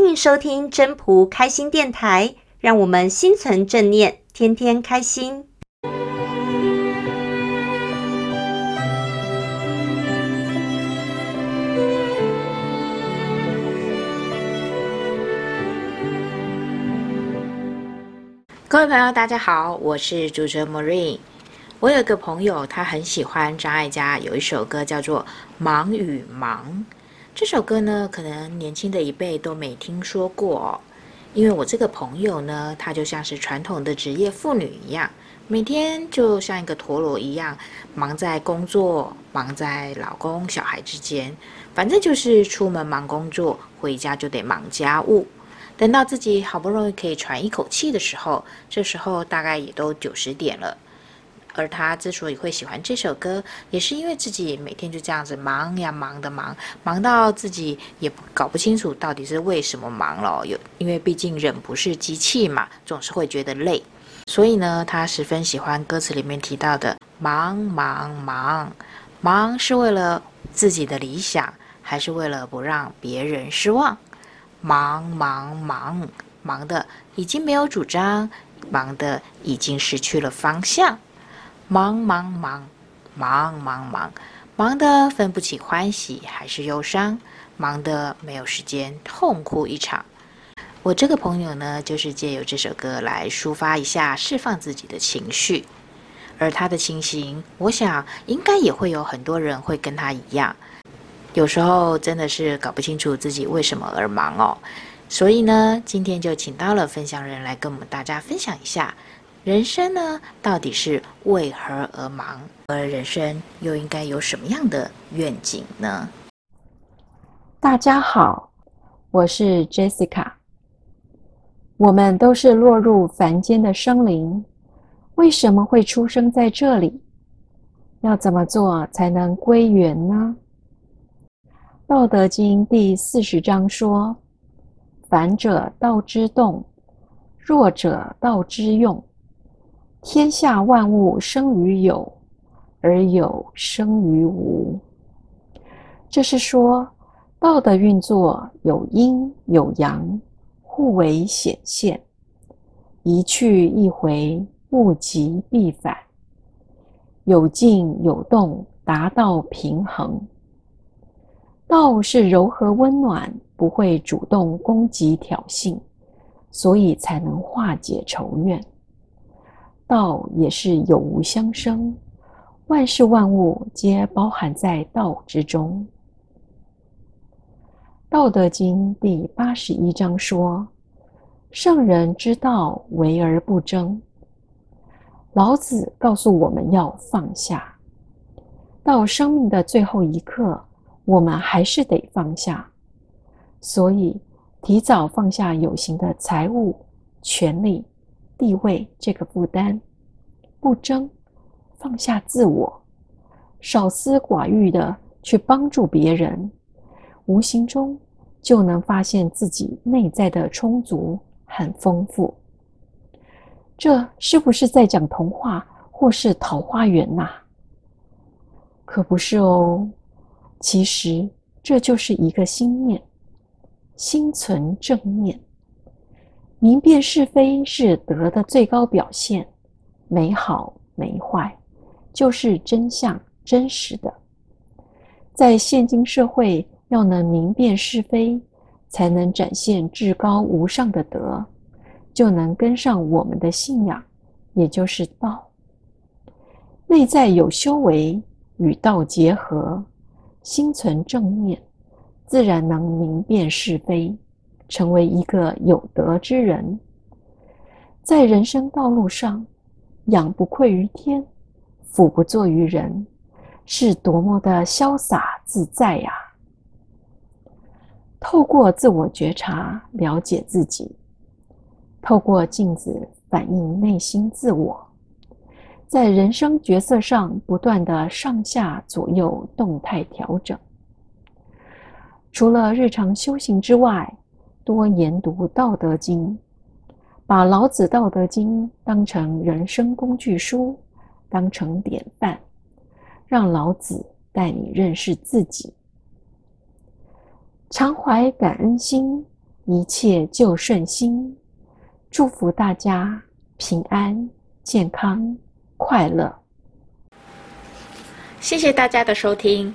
欢迎收听真仆开心电台，让我们心存正念，天天开心。各位朋友，大家好，我是主持人 Marine。我有一个朋友，他很喜欢张艾嘉有一首歌，叫做《忙与忙》。这首歌呢，可能年轻的一辈都没听说过哦。因为我这个朋友呢，她就像是传统的职业妇女一样，每天就像一个陀螺一样，忙在工作，忙在老公、小孩之间，反正就是出门忙工作，回家就得忙家务。等到自己好不容易可以喘一口气的时候，这时候大概也都九十点了。而他之所以会喜欢这首歌，也是因为自己每天就这样子忙呀忙的忙，忙到自己也搞不清楚到底是为什么忙了。有，因为毕竟人不是机器嘛，总是会觉得累。所以呢，他十分喜欢歌词里面提到的“忙忙忙”，忙是为了自己的理想，还是为了不让别人失望？忙忙忙，忙的已经没有主张，忙的已经失去了方向。忙忙忙，忙忙忙，忙得分不清欢喜还是忧伤，忙得没有时间痛哭一场。我这个朋友呢，就是借由这首歌来抒发一下，释放自己的情绪。而他的情形，我想应该也会有很多人会跟他一样，有时候真的是搞不清楚自己为什么而忙哦。所以呢，今天就请到了分享人来跟我们大家分享一下。人生呢，到底是为何而忙？而人生又应该有什么样的愿景呢？大家好，我是 Jessica。我们都是落入凡间的生灵，为什么会出生在这里？要怎么做才能归元呢？《道德经》第四十章说：“凡者，道之动；弱者，道之用。”天下万物生于有，而有生于无。这是说，道的运作有阴有阳，互为显现，一去一回，物极必反，有静有动，达到平衡。道是柔和温暖，不会主动攻击挑衅，所以才能化解仇怨。道也是有无相生，万事万物皆包含在道之中。《道德经》第八十一章说：“圣人之道，为而不争。”老子告诉我们要放下，到生命的最后一刻，我们还是得放下。所以，提早放下有形的财物、权力。地位这个负担，不争，放下自我，少私寡欲的去帮助别人，无形中就能发现自己内在的充足很丰富。这是不是在讲童话或是桃花源呐？可不是哦，其实这就是一个心念，心存正念。明辨是非是德的最高表现，没好没坏，就是真相真实的。在现今社会，要能明辨是非，才能展现至高无上的德，就能跟上我们的信仰，也就是道。内在有修为，与道结合，心存正念，自然能明辨是非。成为一个有德之人，在人生道路上，仰不愧于天，俯不怍于人，是多么的潇洒自在呀！透过自我觉察，了解自己；透过镜子反映内心自我，在人生角色上不断的上下左右动态调整。除了日常修行之外，多研读《道德经》，把老子《道德经》当成人生工具书，当成典范，让老子带你认识自己。常怀感恩心，一切就顺心。祝福大家平安、健康、快乐。谢谢大家的收听。